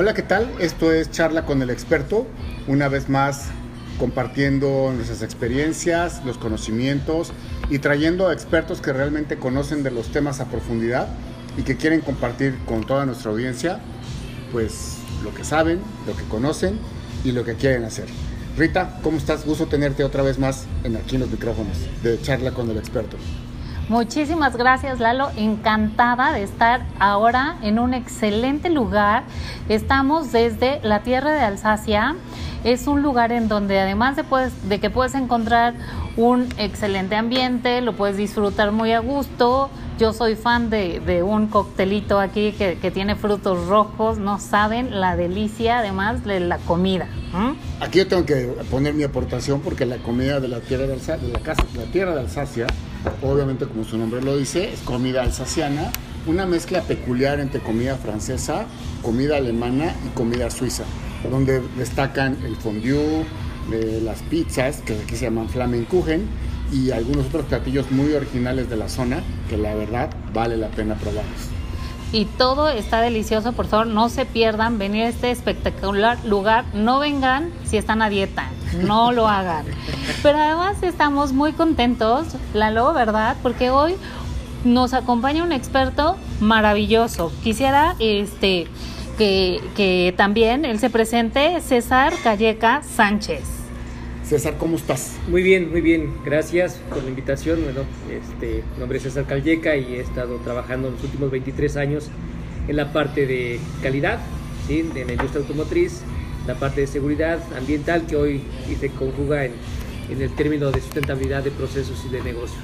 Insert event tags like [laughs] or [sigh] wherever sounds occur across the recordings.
Hola, ¿qué tal? Esto es Charla con el experto. Una vez más compartiendo nuestras experiencias, los conocimientos y trayendo a expertos que realmente conocen de los temas a profundidad y que quieren compartir con toda nuestra audiencia pues lo que saben, lo que conocen y lo que quieren hacer. Rita, ¿cómo estás? Gusto tenerte otra vez más en aquí en los micrófonos de Charla con el experto. Muchísimas gracias Lalo, encantada de estar ahora en un excelente lugar. Estamos desde la tierra de Alsacia. Es un lugar en donde además de, de que puedes encontrar un excelente ambiente, lo puedes disfrutar muy a gusto. Yo soy fan de, un coctelito aquí que, tiene frutos rojos, no saben la delicia además de la comida. Aquí yo tengo que poner mi aportación porque la comida de la tierra de, Alsacia, de la, casa, la tierra de Alsacia obviamente como su nombre lo dice, es comida alsaciana, una mezcla peculiar entre comida francesa, comida alemana y comida suiza, donde destacan el fondue, las pizzas, que aquí se llaman Flamenkuchen, y algunos otros platillos muy originales de la zona, que la verdad vale la pena probarlos y todo está delicioso. Por favor, no se pierdan venir a este espectacular lugar. No vengan si están a dieta, no [laughs] lo hagan. Pero además estamos muy contentos, Lalo, ¿verdad? Porque hoy nos acompaña un experto maravilloso. Quisiera este que, que también él se presente, César Calleca Sánchez. César, ¿cómo estás? Muy bien, muy bien. Gracias por la invitación. Bueno, este, mi nombre es César Calleca y he estado trabajando en los últimos 23 años en la parte de calidad, ¿sí? de la industria automotriz, la parte de seguridad ambiental que hoy se conjuga en, en el término de sustentabilidad de procesos y de negocios.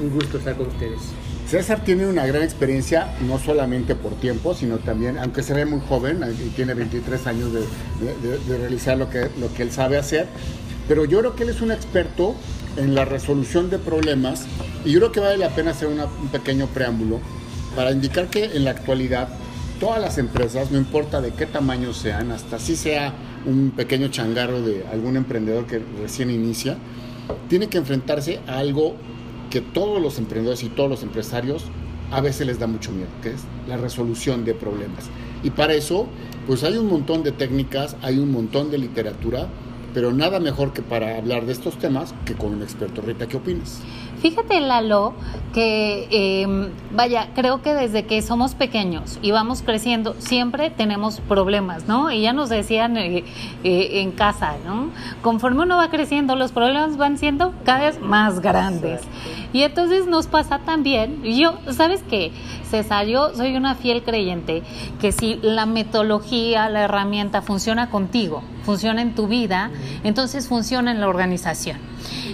Un gusto estar con ustedes. César tiene una gran experiencia, no solamente por tiempo, sino también, aunque se ve muy joven, y tiene 23 años de, de, realizar lo que, lo que él sabe hacer, pero yo creo que él es un experto en la resolución de problemas y yo creo que vale la pena hacer un pequeño preámbulo para indicar que en la actualidad todas las empresas, no importa de qué tamaño sean, hasta si sea un pequeño changarro de algún emprendedor que recién inicia, tiene que enfrentarse a algo que todos los emprendedores y todos los empresarios a veces les da mucho miedo, que es la resolución de problemas. Y para eso, pues hay un montón de técnicas, hay un montón de literatura pero nada mejor que para hablar de estos temas que con un experto. Rita, ¿qué opinas? Fíjate, Lalo, que em, vaya, creo que desde que somos pequeños y vamos creciendo, siempre tenemos problemas, ¿no? Y ya nos decían eh, eh, en casa, ¿no? Conforme uno va creciendo, los problemas van siendo cada vez más grandes. Y entonces nos pasa también, yo, ¿sabes qué? César, yo soy una fiel creyente que si la metodología, la herramienta funciona contigo, funciona en tu vida, entonces funciona en la organización.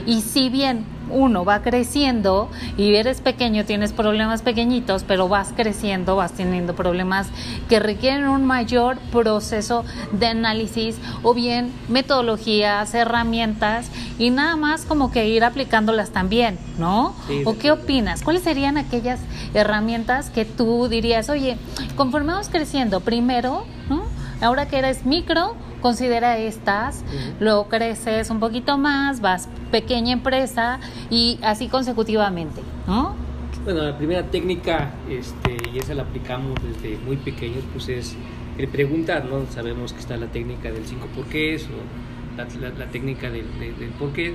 Y si bien uno va creciendo y eres pequeño, tienes problemas pequeñitos, pero vas creciendo, vas teniendo problemas que requieren un mayor proceso de análisis o bien metodologías, herramientas y nada más como que ir aplicándolas también, ¿no? ¿O qué opinas? ¿Cuáles serían aquellas herramientas que tú dirías, oye, conforme vamos creciendo, primero, ¿no? Ahora que eres micro, considera estas, luego creces un poquito más, vas pequeña empresa y así consecutivamente, ¿no? Bueno, la primera técnica, este, y esa la aplicamos desde muy pequeños, pues es el preguntar, ¿no? Sabemos que está la técnica del cinco porqués o la, técnica del, del, porqué,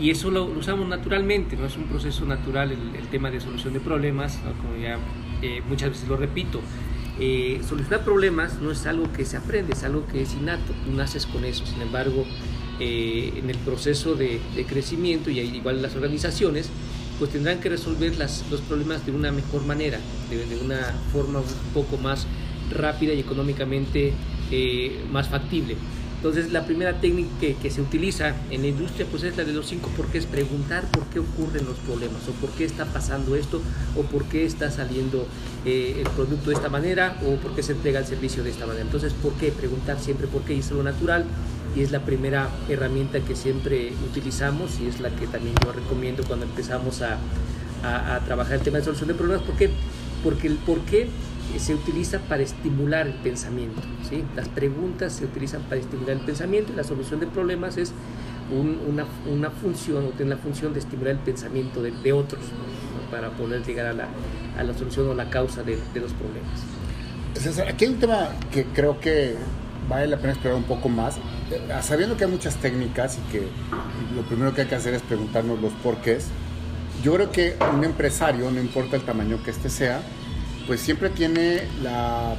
y eso lo, usamos naturalmente, ¿no? Es un proceso natural el, tema de solución de problemas, como ya eh, muchas veces lo repito, eh, solucionar problemas no es algo que se aprende, es algo que es innato, tú naces con eso. Sin embargo, eh, en el proceso de, crecimiento y igual las organizaciones, pues tendrán que resolver los problemas de una mejor manera, de, una forma un poco más rápida y económicamente eh, más factible. Entonces la primera técnica que, se utiliza en la industria pues es la de los cinco es preguntar por qué ocurren los problemas o por qué está pasando esto o por qué está saliendo eh, el producto de esta manera o por qué se entrega el servicio de esta manera. Entonces, ¿por qué? Preguntar siempre por qué es lo natural y es la primera herramienta que siempre utilizamos y es la que también yo recomiendo cuando empezamos a, a trabajar el tema de solución de problemas. ¿Por qué? Porque el por qué se utiliza para estimular el pensamiento. ¿sí? Las preguntas se utilizan para estimular el pensamiento y la solución de problemas es una, una, función o tiene la función de estimular el pensamiento de, de otros para poder llegar a la, a la, solución o la causa de, de los problemas. César, aquí hay un tema que creo que vale la pena esperar un poco más, eh, sabiendo que hay muchas técnicas y que lo primero que hay que hacer es preguntarnos los porqués. Yo creo que un empresario, no importa el tamaño que este sea, pues siempre tiene la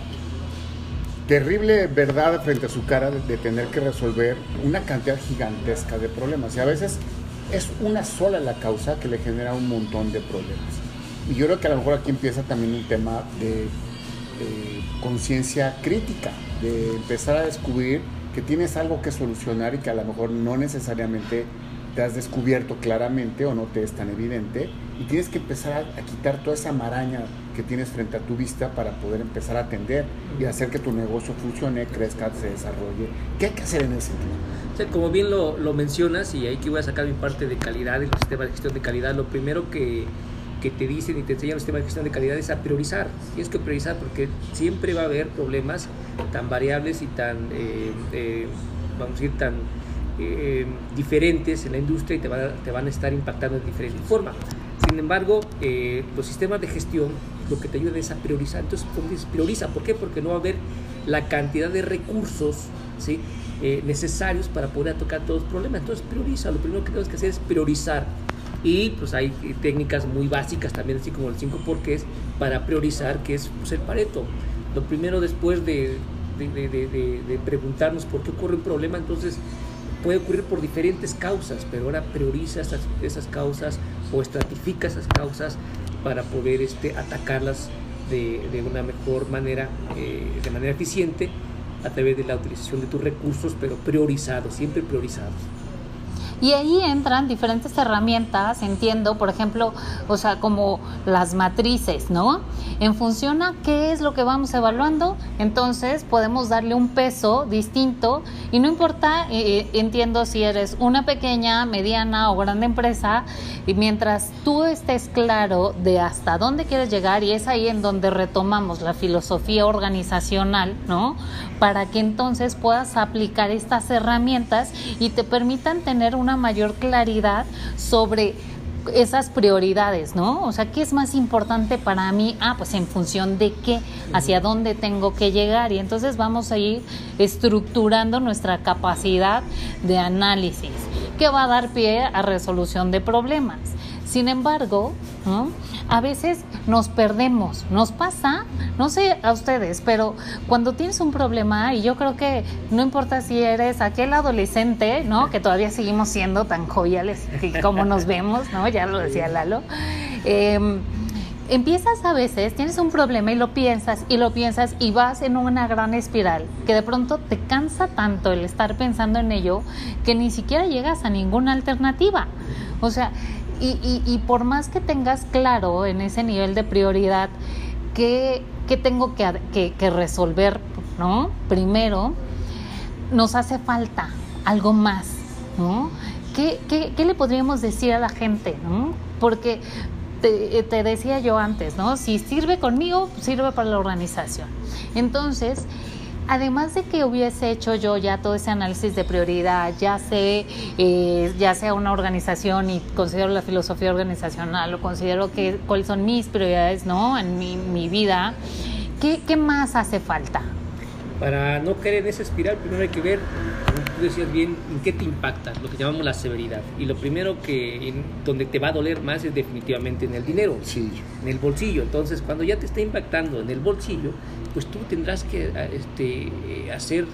terrible verdad frente a su cara de, tener que resolver una cantidad gigantesca de problemas. Y a veces es una sola la causa que le genera un montón de problemas. Y yo creo que a lo mejor aquí empieza también un tema de conciencia crítica, de empezar a descubrir que tienes algo que solucionar y que a lo mejor no necesariamente te has descubierto claramente o no te es tan evidente y tienes que empezar a, quitar toda esa maraña que tienes frente a tu vista para poder empezar a atender y hacer que tu negocio funcione, crezca, se desarrolle. ¿Qué hay que hacer en ese sentido? O sea, como bien lo, lo mencionas, y ahí que voy a sacar mi parte de calidad, el sistema de gestión de calidad, lo primero que que te dicen y te enseñan el sistema de gestión de calidad es a priorizar. Tienes que priorizar porque siempre va a haber problemas tan variables y tan, eh, eh, vamos a decir, tan eh, diferentes en la industria y te, va, te, van a estar impactando de diferente forma. Sin embargo, los sistemas de gestión lo que te ayudan es a priorizar. Entonces, prioriza. ¿Por qué? Porque no va a haber la cantidad de recursos ¿sí? necesarios para poder tocar todos los problemas. Entonces, prioriza. Lo primero que tienes que hacer es priorizar y pues hay técnicas muy básicas también, así como el 5 porqués, para priorizar, que es pues, el pareto. Lo primero después de, de, de, de, preguntarnos por qué ocurre un problema, entonces puede ocurrir por diferentes causas, pero ahora prioriza esas, esas causas o estratifica esas causas para poder este, atacarlas de, una mejor manera, eh, de manera eficiente, a través de la utilización de tus recursos, pero priorizados, siempre priorizados. Y ahí entran diferentes herramientas, entiendo, por ejemplo, o sea, como las matrices, ¿no? En función a qué es lo que vamos evaluando, entonces podemos darle un peso distinto y no importa, eh, eh, entiendo si eres una pequeña, mediana o grande empresa, y mientras tú estés claro de hasta dónde quieres llegar y es ahí en donde retomamos la filosofía organizacional, ¿no? Para que entonces puedas aplicar estas herramientas y te permitan tener una mayor claridad sobre esas prioridades, ¿no? O sea, ¿qué es más importante para mí? Ah, pues en función de qué, hacia dónde tengo que llegar. Y entonces vamos a ir estructurando nuestra capacidad de análisis, que va a dar pie a resolución de problemas. Sin embargo, a veces nos perdemos, nos pasa, no sé a ustedes, pero cuando tienes un problema, y yo creo que no importa si eres aquel adolescente, ¿no? Que todavía seguimos siendo tan joviales como nos vemos, ¿no? Ya lo decía Lalo. Eh, empiezas a veces, tienes un problema y lo piensas y lo piensas y vas en una gran espiral que de pronto te cansa tanto el estar pensando en ello que ni siquiera llegas a ninguna alternativa. O sea, y, por más que tengas claro en ese nivel de prioridad qué, tengo que, resolver, ¿no? Primero, nos hace falta algo más, ¿no? ¿Qué, le podríamos decir a la gente, ¿no? Porque te, te, decía yo antes, ¿no? Si sirve conmigo, sirve para la organización. Entonces, además de que hubiese hecho yo ya todo ese análisis de prioridad, ya sé, eh, ya sea una organización y considero la filosofía organizacional o considero que cuáles son mis prioridades, ¿no? En mi, vida, ¿qué, ¿qué más hace falta? Para no caer en esa espiral, primero hay que ver, tú decías bien, en qué te impacta, lo que llamamos la severidad. Y lo primero que, en, donde te va a doler más es definitivamente en el dinero, sí. en el bolsillo. Entonces, cuando ya te está impactando en el bolsillo, pues tú tendrás que este, hacer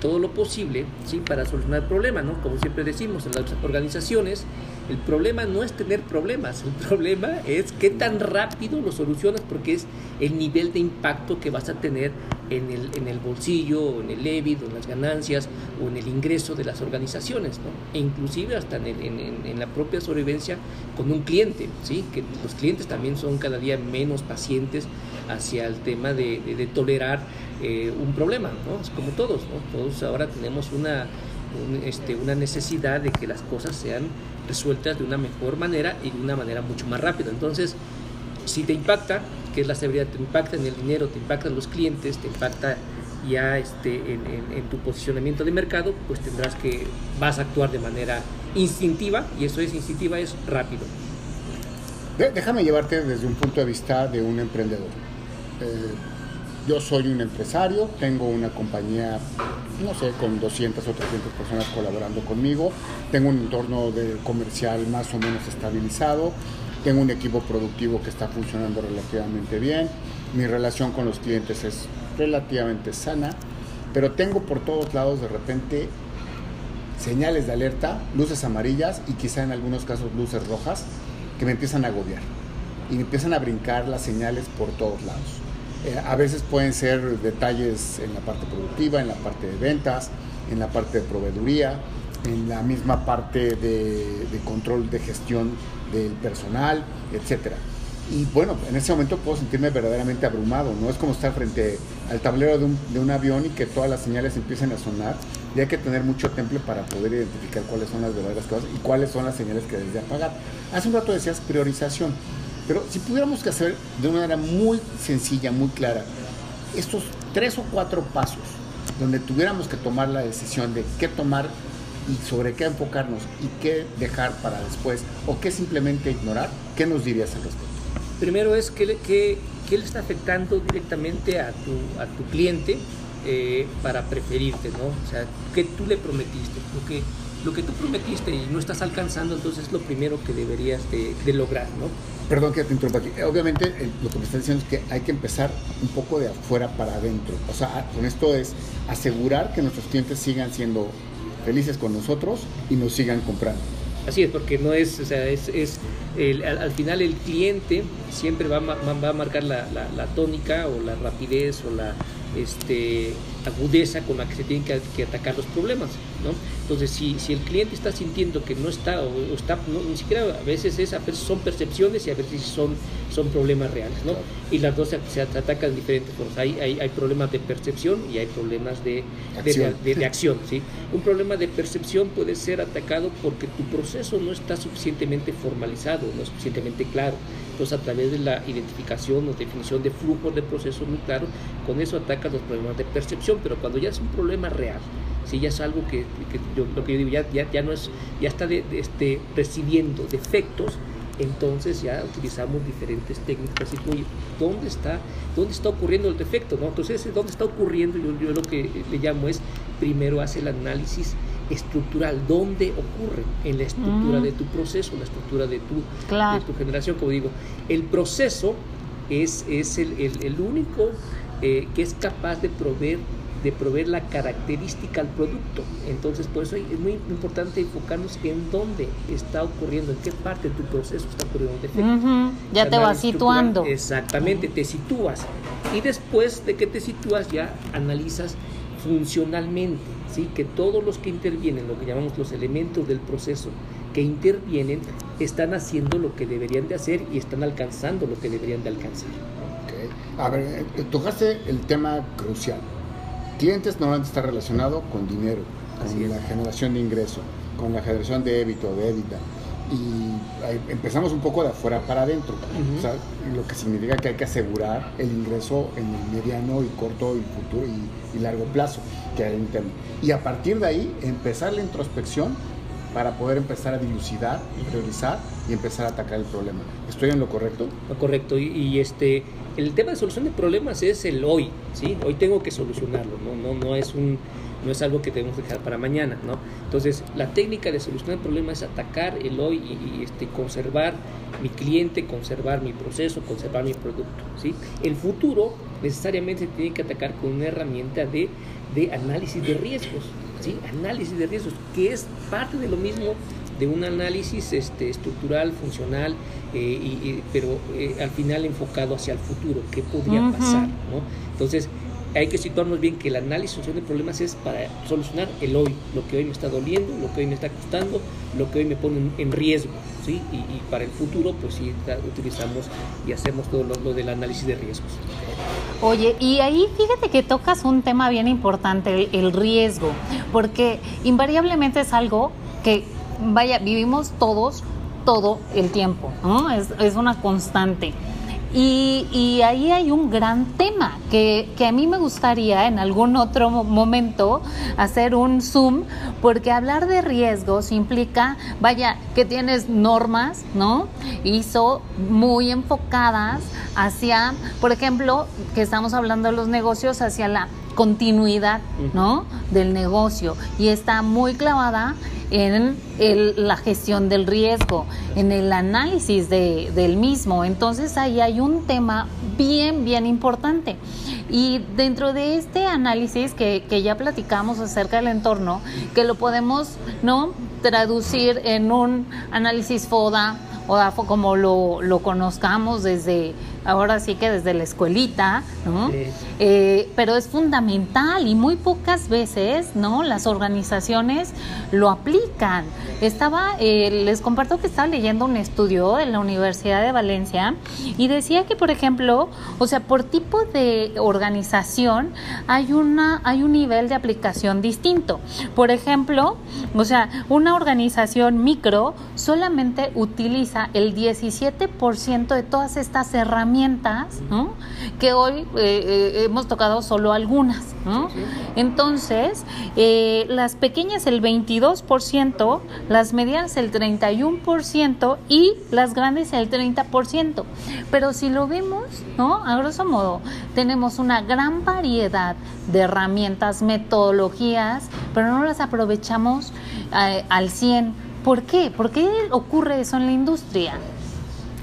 todo lo posible ¿sí? para solucionar el problema, ¿no? Como siempre decimos en las organizaciones, el problema no es tener problemas, el problema es qué tan rápido lo solucionas porque es el nivel de impacto que vas a tener en el, en el bolsillo, en el EBIT, en las ganancias, o en el ingreso de las organizaciones. E inclusive hasta en, en, en, la propia sobrevivencia con un cliente, ¿sí? Que los clientes también son cada día menos pacientes hacia el tema de, tolerar eh, un problema, ¿no? Es como todos, ¿no? Todos ahora tenemos una, un, este, una necesidad de que las cosas sean resueltas de una mejor manera y de una manera mucho más rápida. Entonces, si te impacta, que es la seguridad, te impacta en el dinero, te impacta en los clientes, te impacta ya este, en, tu posicionamiento de mercado, pues tendrás que, vas a actuar de manera instintiva, y eso es instintiva, es rápido. Déjame llevarte desde un punto de vista de un emprendedor. Eh, yo soy un empresario, tengo una compañía, no sé, con 200 o 300 personas colaborando conmigo, tengo un entorno de comercial más o menos estabilizado, tengo un equipo productivo que está funcionando relativamente bien, mi relación con los clientes es relativamente sana, pero tengo por todos lados de repente señales de alerta, luces amarillas y quizá en algunos casos luces rojas que me empiezan a agobiar y me empiezan a brincar las señales por todos lados. Eh, a veces pueden ser detalles en la parte productiva, en la parte de ventas, en la parte de proveeduría, en la misma parte de, control de gestión del personal, etcétera. Y bueno, en ese momento puedo sentirme verdaderamente abrumado, ¿no? Es como estar frente al tablero de un, de un avión y que todas las señales empiecen a sonar y hay que tener mucho temple para poder identificar cuáles son las verdaderas cosas y cuáles son las señales que debes de apagar. Hace un rato decías priorización, pero si pudiéramos hacer de una manera muy sencilla, muy clara, estos tres o cuatro pasos donde tuviéramos que tomar la decisión de qué tomar y sobre qué enfocarnos y qué dejar para después o qué simplemente ignorar, ¿qué nos dirías al respecto? Primero es que, que, que le está afectando directamente a tu, a tu cliente eh, para preferirte, ¿no? O sea, ¿qué tú le prometiste? Lo que, lo que tú prometiste y no estás alcanzando, entonces es lo primero que deberías de, de lograr, ¿no? Perdón que te interrumpa aquí. Obviamente eh, lo que me estás diciendo es que hay que empezar un poco de afuera para adentro. O sea, con esto es asegurar que nuestros clientes sigan siendo felices con nosotros y nos sigan comprando. Así es, porque no es, o sea, es, es el, al, al, final el cliente siempre va, a, va a marcar la, la, la, tónica o la rapidez o la este, agudeza con la que se tienen que, que atacar los problemas, ¿no? Entonces, si, si, el cliente está sintiendo que no está, o, o está, no, ni siquiera a veces es, a veces son percepciones y a veces son, son problemas reales, ¿no? Y las dos se, se atacan de diferentes formas. Hay, hay, hay, problemas de percepción y hay problemas de acción. De, de, de, acción, ¿sí? Un problema de percepción puede ser atacado porque tu proceso no está suficientemente formalizado, no es suficientemente claro. Entonces, a través de la identificación o definición de flujos de proceso muy claro, con eso atacas los problemas de percepción, pero cuando ya es un problema real, si ya es algo que, yo, lo que yo digo, ya, ya, ya no es, ya está de, este, recibiendo defectos, entonces ya utilizamos diferentes técnicas y oye, ¿dónde está, dónde está ocurriendo el defecto? ¿no? Entonces, ¿dónde está ocurriendo? Yo, yo lo que le llamo es, primero hace el análisis estructural, dónde ocurre en la estructura mm. de tu proceso, la estructura de tu, claro. de tu generación, como digo, el proceso es, es el, el, el único eh, que es capaz de proveer de proveer la característica al producto. Entonces, por eso es muy importante enfocarnos en dónde está ocurriendo, en qué parte de tu proceso está ocurriendo un defecto. Uh -huh. Ya te vas situando. Exactamente, uh -huh. te sitúas. Y después de que te sitúas, ya analizas funcionalmente, ¿sí? que todos los que intervienen, lo que llamamos los elementos del proceso que intervienen, están haciendo lo que deberían de hacer y están alcanzando lo que deberían de alcanzar. Okay. A ver, tocaste el tema crucial clientes normalmente está relacionado con dinero, con la generación de ingreso, con la generación de débito, de EBITDA. Y empezamos un poco de afuera para adentro, uh -huh. o sea, lo que significa que hay que asegurar el ingreso en el mediano y corto y futuro y, y largo plazo que hay interno. Y a partir de ahí empezar la introspección para poder empezar a dilucidar, priorizar y empezar a atacar el problema. ¿Estoy en lo correcto? Lo correcto. Y, y, este, el tema de solución de problemas es el hoy, ¿sí? Hoy tengo que solucionarlo, ¿no? No, no es un no es algo que debemos dejar para mañana, ¿no? Entonces, la técnica de solucionar el problema es atacar el hoy y, y este, conservar mi cliente, conservar mi proceso, conservar mi producto, ¿sí? El futuro necesariamente se tiene que atacar con una herramienta de, de análisis de riesgos, ¿sí? Análisis de riesgos, que es parte de lo mismo de un análisis este, estructural, funcional, eh, y, y, pero eh, al final enfocado hacia el futuro, qué podría uh -huh. pasar, ¿no? Entonces, hay que situarnos bien que el análisis solución de problemas es para solucionar el hoy, lo que hoy me está doliendo, lo que hoy me está costando, lo que hoy me pone en riesgo, ¿sí? Y, y para el futuro, pues sí, utilizamos y hacemos todo lo, del análisis de riesgos. Oye, y ahí fíjate que tocas un tema bien importante, el, el riesgo, porque invariablemente es algo que, vaya, vivimos todos todo el tiempo, ¿no? Es, es una constante. Y, ahí hay un gran tema que, que, a mí me gustaría en algún otro momento hacer un zoom, porque hablar de riesgos implica, vaya, que tienes normas, ¿no? ISO muy enfocadas hacia, por ejemplo, que estamos hablando de los negocios, hacia la continuidad, ¿no? Del negocio y está muy clavada en la gestión del riesgo, en el análisis de, del mismo. Entonces ahí hay un tema bien, bien importante. Y dentro de este análisis que, que ya platicamos acerca del entorno, que lo podemos ¿no? traducir en un análisis FODA, o como lo, lo conozcamos desde ahora sí que desde la escuelita, ¿no? Eh, pero es fundamental y muy pocas veces, ¿no? Las organizaciones lo aplican. Estaba, eh, les comparto que estaba leyendo un estudio en la Universidad de Valencia y decía que, por ejemplo, o sea, por tipo de organización hay una, hay un nivel de aplicación distinto. Por ejemplo, o sea, una organización micro solamente utiliza el 17% de todas estas herramientas que hoy eh, eh, hemos tocado solo algunas. Entonces, eh, las pequeñas el 22%, las medianas el 31% y las grandes el 30%. Pero si lo vemos, ¿no? a grosso modo, tenemos una gran variedad de herramientas, metodologías, pero no las aprovechamos al 100. ¿Por qué? ¿Por qué ocurre eso en la industria?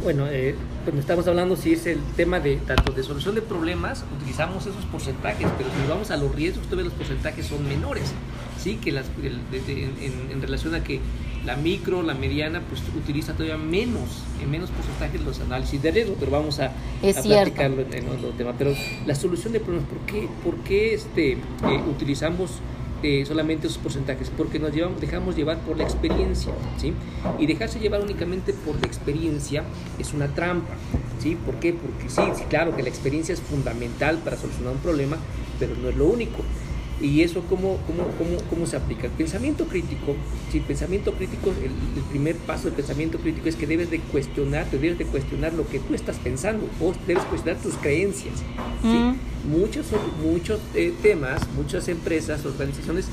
Bueno, eh, cuando estamos hablando si es el tema de tanto de solución de problemas, utilizamos esos porcentajes, pero si vamos a los riesgos, todavía los porcentajes son menores, ¿sí? Que las, en, relación a que la micro, la mediana, pues utiliza todavía menos, en menos porcentajes los análisis de riesgo, pero vamos a, platicarlo en, otro tema. Pero la solución de problemas, ¿por qué, por qué este, eh, utilizamos eh, solamente esos porcentajes, porque nos dejamos llevar por la experiencia, ¿sí? Y dejarse llevar únicamente por la experiencia es una trampa, ¿sí? ¿Por qué? Porque sí, claro que la experiencia es fundamental para solucionar un problema, pero no es lo único. ¿Y eso cómo, cómo, cómo, cómo se aplica? El pensamiento crítico, pensamiento crítico, el, primer paso del pensamiento crítico es que debes de cuestionar, debes de cuestionar lo que tú estás pensando, debes cuestionar tus creencias. Mm. Muchos, muchos eh, temas, muchas empresas, organizaciones,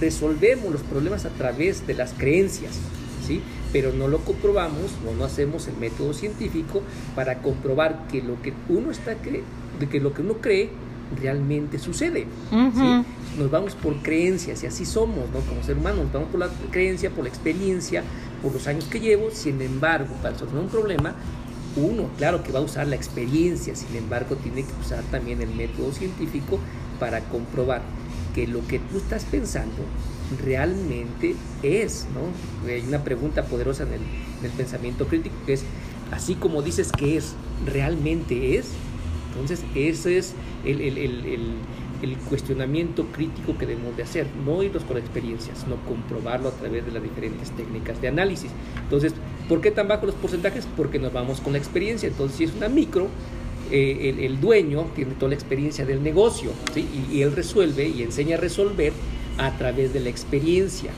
resolvemos los problemas a través de las creencias, ¿sí? pero no lo comprobamos, no, no hacemos el método científico para comprobar que lo que uno está cree, de que lo que uno cree realmente sucede. Nos vamos por creencias y así somos, ¿no? Como ser humanos, nos vamos por la creencia, por la experiencia, por los años que llevo. Sin embargo, para resolver un problema, uno, claro que va a usar la experiencia, sin embargo, tiene que usar también el método científico para comprobar que lo que tú estás pensando realmente es, ¿no? Hay una pregunta poderosa en el, en el pensamiento crítico que es, así como dices que es, realmente es. Entonces, ese es el, cuestionamiento crítico que debemos de hacer, no irnos con experiencias, no comprobarlo a través de las diferentes técnicas de análisis. Entonces, ¿por qué tan bajos los porcentajes? Porque nos vamos con la experiencia. Entonces, si es una micro, eh, el, dueño tiene toda la experiencia del negocio ¿sí? y, y él resuelve y enseña a resolver a través de la experiencia.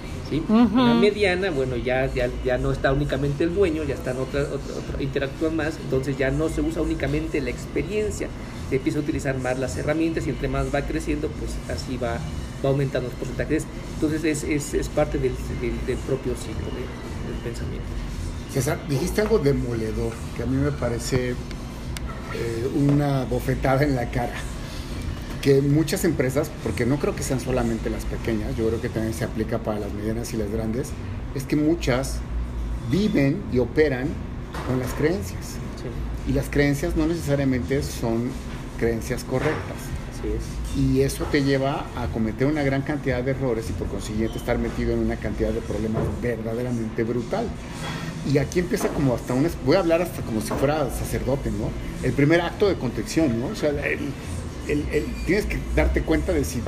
La mediana, bueno, ya, ya, ya, no está únicamente el dueño, ya están otras, otra, interactúan más, entonces ya no se usa únicamente la experiencia, se empieza a utilizar más las herramientas y entre más va creciendo, pues así va, va aumentando los porcentajes. Entonces es, es, es parte del, del, propio ciclo del pensamiento. César, dijiste algo demoledor que a mí me parece eh, una bofetada en la cara que muchas empresas, porque no creo que sean solamente las pequeñas, yo creo que también se aplica para las medianas y las grandes, es que muchas viven y operan con las creencias. Y las creencias no necesariamente son creencias correctas. Y eso te lleva a cometer una gran cantidad de errores y por consiguiente estar metido en una cantidad de problemas verdaderamente brutal. Y aquí empieza como hasta una... Voy a hablar hasta como si fuera sacerdote, ¿no? El primer acto de contrición, ¿no? O sea, tienes que darte cuenta de si,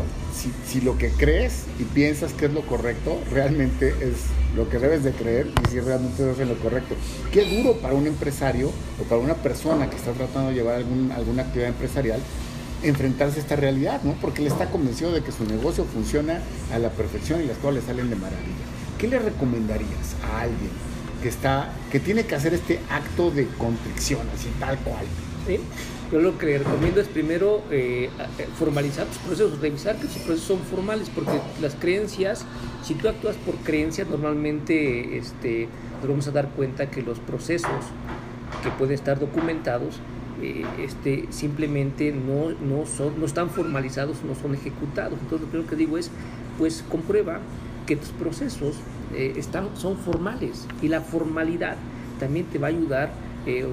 si, lo que crees y piensas que es lo correcto realmente es lo que debes de creer y si realmente es lo correcto. Qué duro para un empresario o para una persona que está tratando de llevar algún, alguna actividad empresarial enfrentarse a esta realidad, ¿no? Porque él está convencido de que su negocio funciona a la perfección y las cosas le salen de maravilla. ¿Qué le recomendarías a alguien que está que tiene que hacer este acto de contrición, así tal cual? Yo lo que recomiendo es primero eh, eh, formalizar tus procesos, revisar que tus procesos son formales, porque las creencias, si tú actúas por creencias, normalmente este, nos vamos a dar cuenta que los procesos que pueden estar documentados eh, este, simplemente no, no, son, no están formalizados, no son ejecutados. Entonces lo primero que digo es, pues comprueba que tus procesos están, son formales y la formalidad también te va a ayudar,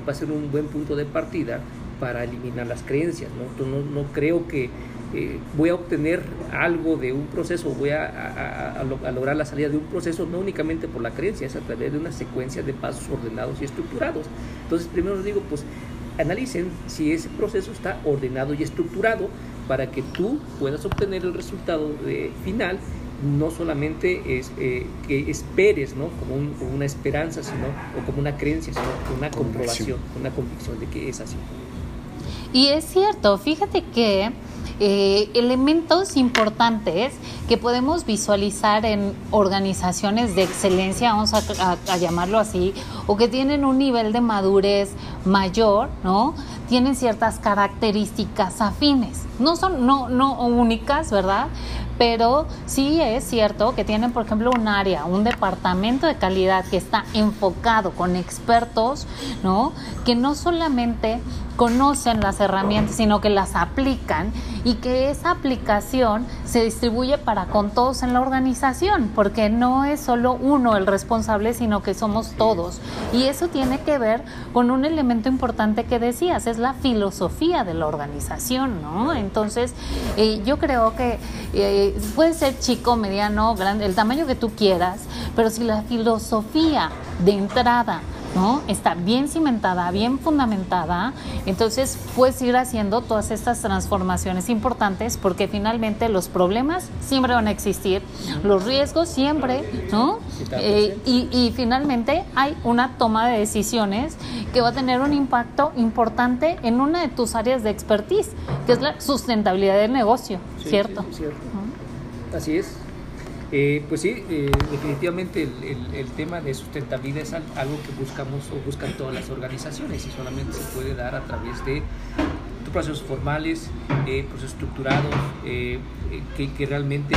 va a ser un buen punto de partida para eliminar las creencias. No, no, no creo que eh, voy a obtener algo de un proceso, voy a, a, lograr la salida de un proceso, no únicamente por la creencia, es a través de una secuencia de pasos ordenados y estructurados. Entonces, primero les digo, pues analicen si ese proceso está ordenado y estructurado para que tú puedas obtener el resultado de, final no solamente es eh, que esperes, ¿no? Como, como, una esperanza, sino, o como una creencia, sino una comprobación, una convicción de que es así. Y es cierto, fíjate que eh, elementos importantes que podemos visualizar en organizaciones de excelencia, vamos a, llamarlo así, o que tienen un nivel de madurez mayor, ¿no? Tienen ciertas características afines. No son no, no únicas, ¿verdad? Pero sí es cierto que tienen, por ejemplo, un área, un departamento de calidad que está enfocado con expertos, ¿no? Que no solamente conocen las herramientas, sino que las aplican y que esa aplicación se distribuye para con todos en la organización, porque no es solo uno el responsable, sino que somos todos. Y eso tiene que ver con un elemento importante que decías, es la filosofía de la organización, ¿no? Entonces, eh, yo creo que eh, puede ser chico, mediano, grande, el tamaño que tú quieras, pero si la filosofía de entrada ¿no? Está bien cimentada, bien fundamentada, entonces puedes ir haciendo todas estas transformaciones importantes porque finalmente los problemas siempre van a existir, los riesgos siempre, ¿no? Eh, y, y finalmente hay una toma de decisiones que va a tener un impacto importante en una de tus áreas de expertise, que es la sustentabilidad del negocio, ¿cierto? cierto. Así es. Eh, pues sí, eh, definitivamente el, tema de sustentabilidad es algo que buscamos o buscan todas las organizaciones y solamente se puede dar a través de procesos formales, eh, procesos estructurados, que, realmente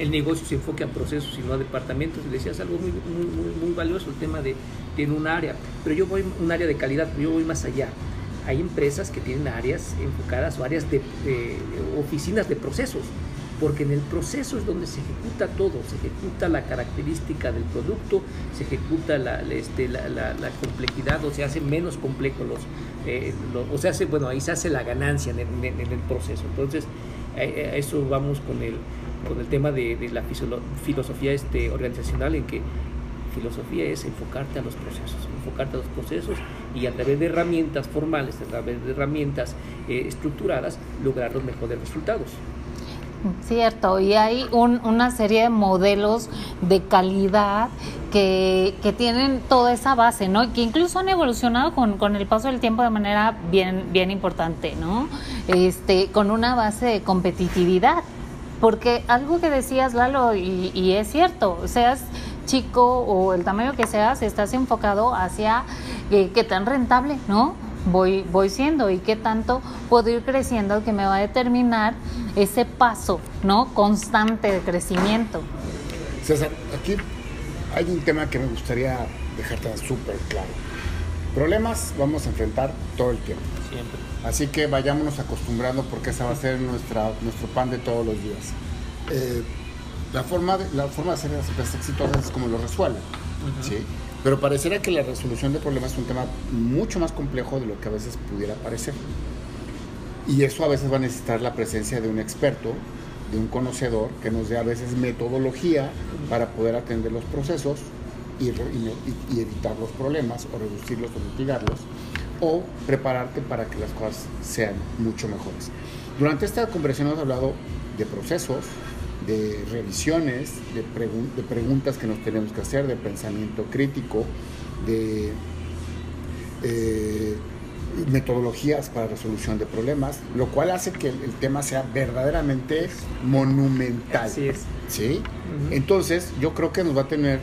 el, negocio se enfoque a procesos y no a departamentos. Decías algo muy, muy, muy valioso, el tema de tiene un área, pero yo voy un área de calidad, yo voy más allá hay empresas que tienen áreas enfocadas o áreas de oficinas de procesos porque en el proceso es donde se ejecuta todo, se ejecuta la característica del producto, se ejecuta la, este, complejidad o se hace menos complejo los, eh, o se hace, bueno, ahí se hace la ganancia en el, proceso. Entonces, a, eso vamos con el, con el tema de, la filosofía este, organizacional en que filosofía es enfocarte a los procesos, enfocarte a los procesos y a través de herramientas formales, a través de herramientas eh, estructuradas, lograr los mejores resultados. Cierto, y hay una serie de modelos de calidad que, tienen toda esa base, ¿no? Que incluso han evolucionado con, con, el paso del tiempo de manera bien, bien importante, ¿no? Este, con una base de competitividad. Porque algo que decías, Lalo, y, y es cierto, seas chico o el tamaño que seas, estás enfocado hacia eh, que tan rentable, ¿no? Voy, voy siendo y qué tanto puedo ir creciendo que me va a determinar ese paso ¿no? constante de crecimiento. César, aquí hay un tema que me gustaría dejarte súper claro. Problemas vamos a enfrentar todo el tiempo. Siempre. Así que vayámonos acostumbrando porque esa va a ser nuestra, nuestro pan de todos los días. Eh, la, forma de, la forma de hacer las empresas exitosas es como lo resuelven. ¿sí? Pero pareciera que la resolución de problemas es un tema mucho más complejo de lo que a veces pudiera parecer. Y eso a veces va a necesitar la presencia de un experto, de un conocedor, que nos dé a veces metodología para poder atender los procesos y, evitar los problemas, o reducirlos o mitigarlos, o prepararte para que las cosas sean mucho mejores. Durante esta conversación hemos hablado de procesos, de revisiones, de, de, preguntas que nos tenemos que hacer, de pensamiento crítico, de eh, metodologías para resolución de problemas, lo cual hace que el, tema sea verdaderamente monumental. Así es. ¿Sí? Entonces, yo creo que nos va a tener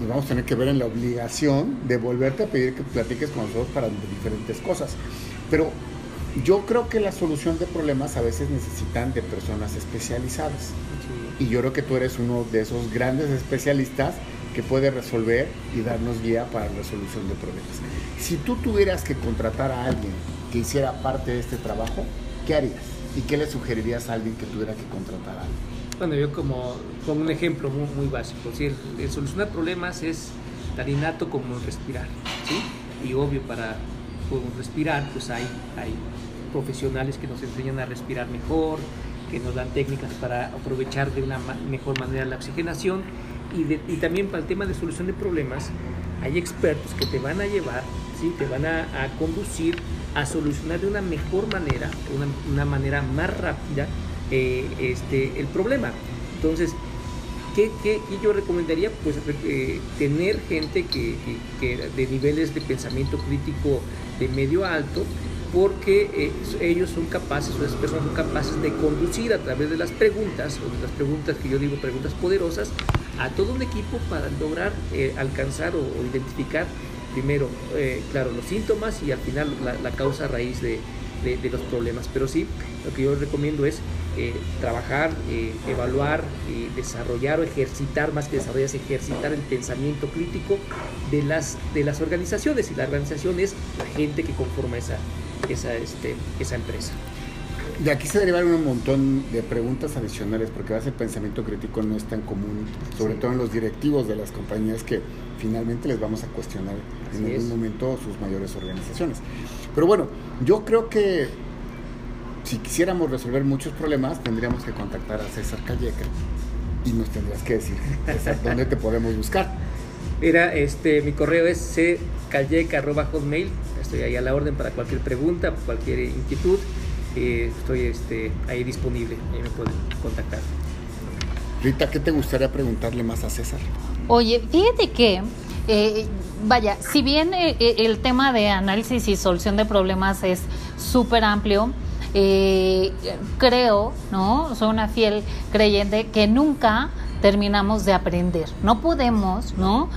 nos vamos a tener que ver en la obligación de volverte a pedir que platiques con nosotros para diferentes cosas. Pero yo creo que la solución de problemas a veces necesitan de personas especializadas. Y yo creo que tú eres uno de esos grandes especialistas que puede resolver y darnos guía para la resolución de problemas. Si tú tuvieras que contratar a alguien que hiciera parte de este trabajo, ¿qué harías? ¿Y qué le sugerirías a alguien que tuviera que contratar a alguien? Bueno, yo como, como un ejemplo muy, muy básico, el, el, solucionar problemas es tan innato como respirar, ¿sí? Y obvio, para respirar, pues hay, hay profesionales que nos enseñan a respirar mejor, que nos dan técnicas para aprovechar de una mejor manera la oxigenación y, también para el tema de solución de problemas hay expertos que te van a llevar, ¿sí? te van a, conducir a solucionar de una mejor manera, una, una manera más rápida eh, este, el problema. Entonces, ¿qué, qué, yo recomendaría? Pues eh, tener gente que, que, de niveles de pensamiento crítico de medio alto, porque eh, ellos son capaces, o esas personas son capaces de conducir a través de las preguntas, o de las preguntas que yo digo preguntas poderosas, a todo un equipo para lograr eh, alcanzar o, identificar primero, eh, claro, los síntomas y al final la, causa raíz de, de, los problemas. Pero sí, lo que yo recomiendo es trabajar, evaluar, desarrollar o ejercitar, más que desarrollar, es ejercitar el pensamiento crítico de las, de las organizaciones. Y la organización es la gente que conforma esa, esa, este, esa empresa. De aquí se derivan un montón de preguntas adicionales, porque a veces el pensamiento crítico no es tan común, sobre todo en los directivos de las compañías que finalmente les vamos a cuestionar en algún momento sus mayores organizaciones. Pero bueno, yo creo que si quisiéramos resolver muchos problemas, tendríamos que contactar a César Calleca y nos tendrías que decir, César, [laughs] ¿dónde te podemos buscar? Mira, este, mi correo es hotmail estoy ahí a la orden para cualquier pregunta, cualquier inquietud. Eh, estoy este, ahí disponible, ahí me pueden contactar. Rita, ¿qué te gustaría preguntarle más a César? Oye, fíjate que, eh, vaya, si bien eh, el tema de análisis y solución de problemas es súper amplio, creo, ¿no? Soy una fiel creyente que nunca terminamos de aprender. No podemos, ¿no?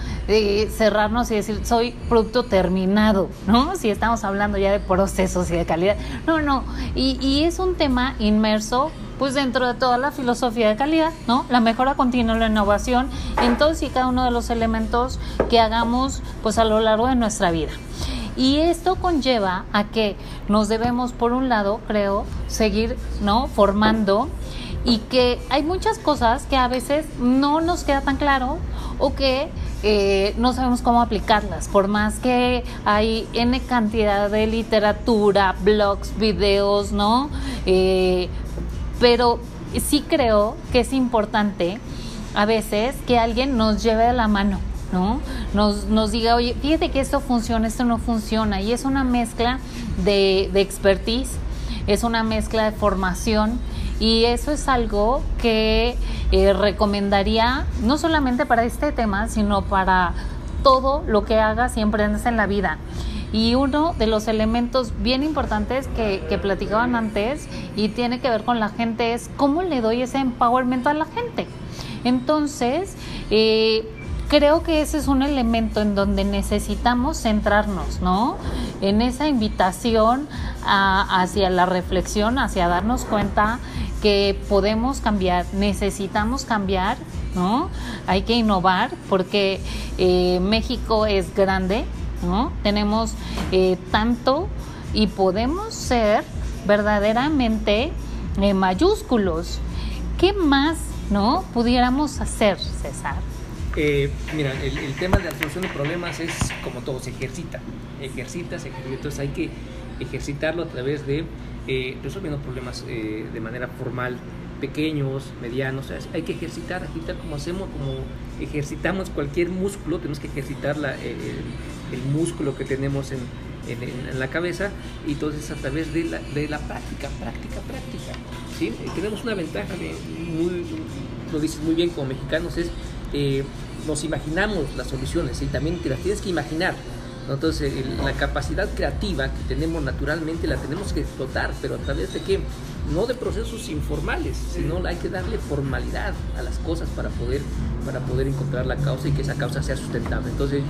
cerrarnos y decir, soy producto terminado, ¿no? Si estamos hablando ya de procesos y de calidad. No, no. Y, y es un tema inmerso pues dentro de toda la filosofía de calidad, ¿no? La mejora continua, la innovación en todos y cada uno de los elementos que hagamos pues a lo largo de nuestra vida. Y esto conlleva a que nos debemos, por un lado, creo, seguir, ¿no? Formando y que hay muchas cosas que a veces no nos queda tan claro o que eh, no sabemos cómo aplicarlas, por más que hay N cantidad de literatura, blogs, videos, ¿no? Eh, pero sí creo que es importante a veces que alguien nos lleve de la mano, ¿no? Nos, nos diga, oye, fíjate que esto funciona, esto no funciona, y es una mezcla de, de expertise, es una mezcla de formación y eso es algo que eh, recomendaría no solamente para este tema, sino para todo lo que hagas y emprendes en la vida. Y uno de los elementos bien importantes que, que, platicaban antes y tiene que ver con la gente es cómo le doy ese empowerment a la gente. Entonces, eh, creo que ese es un elemento en donde necesitamos centrarnos, ¿no? En esa invitación hacia la reflexión, hacia darnos cuenta que podemos cambiar, necesitamos cambiar, ¿no? Hay que innovar porque eh, México es grande, ¿no? Tenemos eh, tanto y podemos ser verdaderamente eh, mayúsculos. ¿Qué más, no? Pudiéramos hacer, César. Mira, el, tema de la solución de problemas es como todo, se ejercita, ejercita, se ejercita, entonces hay que ejercitarlo a través de eh, resolviendo problemas eh, de manera formal, pequeños, medianos. hay que ejercitar, ejercitar como hacemos, como ejercitamos cualquier músculo, tenemos que ejercitar la, el, músculo que tenemos en, en, la cabeza y entonces a través de la, de la práctica, práctica, práctica. ¿sí? Eh, tenemos una ventaja, muy, lo dices muy bien como mexicanos, es nos imaginamos las soluciones y también te las tienes que imaginar entonces, la capacidad creativa que tenemos naturalmente la tenemos que explotar, pero a través de qué? no de procesos informales, sino hay que darle formalidad a las cosas para poder, para poder encontrar la causa y que esa causa sea sustentable. Entonces,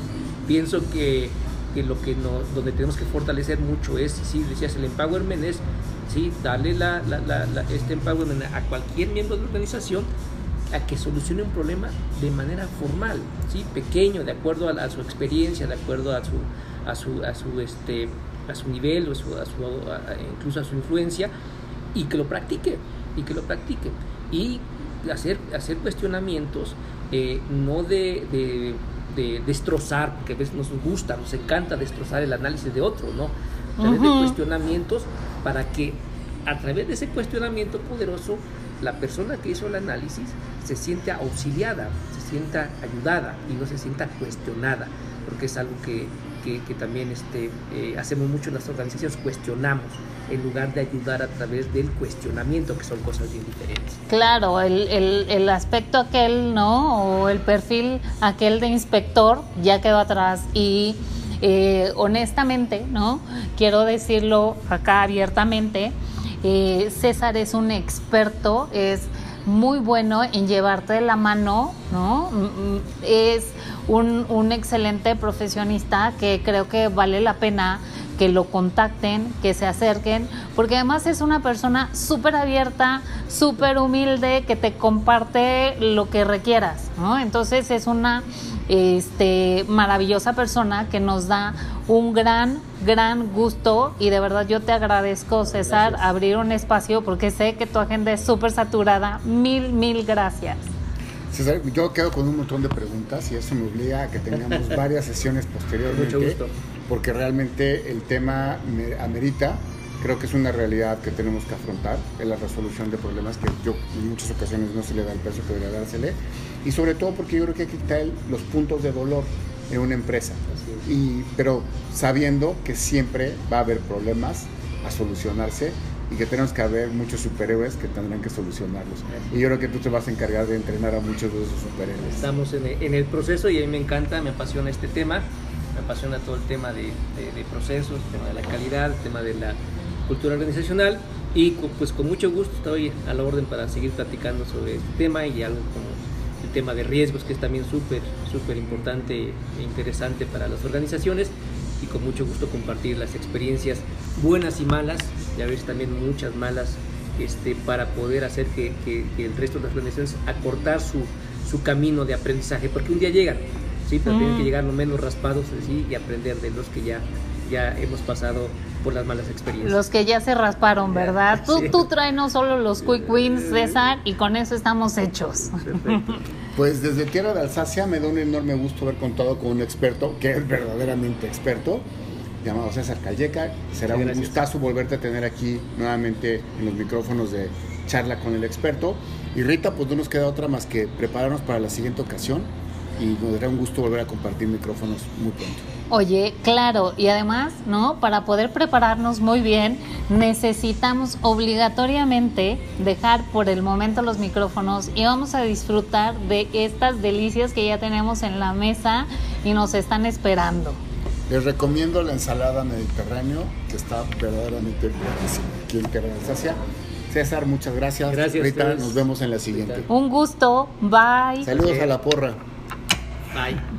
pienso que, que lo que no, donde tenemos que fortalecer mucho es, sí, decías, el empowerment es, sí, darle la, la, la, este empowerment a cualquier miembro de la organización a que solucione un problema de manera formal, ¿sí? pequeño, de acuerdo a, su experiencia, de acuerdo a su, a su, a su, este, a su nivel, o a su, a su, incluso a su influencia, y que lo practique, y que lo practique. Y hacer, hacer cuestionamientos eh, no de, de, de, destrozar, porque a veces nos gusta, nos encanta destrozar el análisis de otro, ¿no? A través de cuestionamientos para que a través de ese cuestionamiento poderoso la persona que hizo el análisis se siente auxiliada, se sienta ayudada y no se sienta cuestionada, porque es algo que, que, también este, eh, hacemos mucho en las organizaciones, cuestionamos en lugar de ayudar a través del cuestionamiento, que son cosas bien diferentes. Claro, el, el, el aspecto aquel, ¿no? O el perfil aquel de inspector ya quedó atrás y eh, honestamente, ¿no? Quiero decirlo acá abiertamente, eh, César es un experto, es muy bueno en llevarte de la mano, ¿no? Mm, mm, es un, un excelente profesionista que creo que vale la pena que lo contacten, que se acerquen, porque además es una persona súper abierta, súper humilde, que te comparte lo que requieras, ¿no? Entonces es una este, maravillosa persona que nos da un gran, gran gusto y de verdad yo te agradezco, César, abrir un espacio porque sé que tu agenda es súper saturada. Mil, mil gracias. César, yo quedo con un montón de preguntas y eso me obliga a que tengamos [laughs] varias sesiones posteriormente. Mucho gusto. Porque realmente el tema me amerita. Creo que es una realidad que tenemos que afrontar en la resolución de problemas que yo en muchas ocasiones no se le da el peso que debería dársele. Y sobre todo porque yo creo que hay que quitar los puntos de dolor en una empresa. Y, pero sabiendo que siempre va a haber problemas a solucionarse y que tenemos que haber muchos superhéroes que tendrán que solucionarlos. Y yo creo que tú te vas a encargar de entrenar a muchos de esos superhéroes. Estamos en el, proceso y a mí me encanta, me apasiona este tema, me apasiona todo el tema de, de procesos, el tema de la calidad, el tema de la cultura organizacional y pues con mucho gusto estoy a la orden para seguir platicando sobre este tema y algo como el tema de riesgos que es también súper, súper importante e interesante para las organizaciones y con mucho gusto compartir las experiencias buenas y malas y a veces también muchas malas este, para poder hacer que, que, el resto de las organizaciones acortar su, su camino de aprendizaje porque un día llegan ¿sí? pero tienen que llegar lo menos raspados ¿sí? y aprender de los que ya, ya hemos pasado por las malas experiencias. Los que ya se rasparon, ¿verdad? Tú, tú traes no solo los quick wins, César, y con eso estamos hechos. [laughs] Pues desde Tierra de Alsacia me da un enorme gusto haber contado con un experto, que es verdaderamente experto, llamado César Calleca. Será un gustazo volverte a tener aquí nuevamente en los micrófonos de charla con el experto. Y Rita, pues no nos queda otra más que prepararnos para la siguiente ocasión y nos dará un gusto volver a compartir micrófonos muy pronto. Oye, claro, y además, ¿no? Para poder prepararnos muy bien, necesitamos obligatoriamente dejar por el momento los micrófonos y vamos a disfrutar de estas delicias que ya tenemos en la mesa y nos están esperando. Les recomiendo la ensalada mediterráneo, que está verdaderamente buenísima aquí en Tierra. César, muchas gracias. Gracias. Rita, nos vemos en la siguiente. Un gusto. Bye. Saludos a la porra. Bye.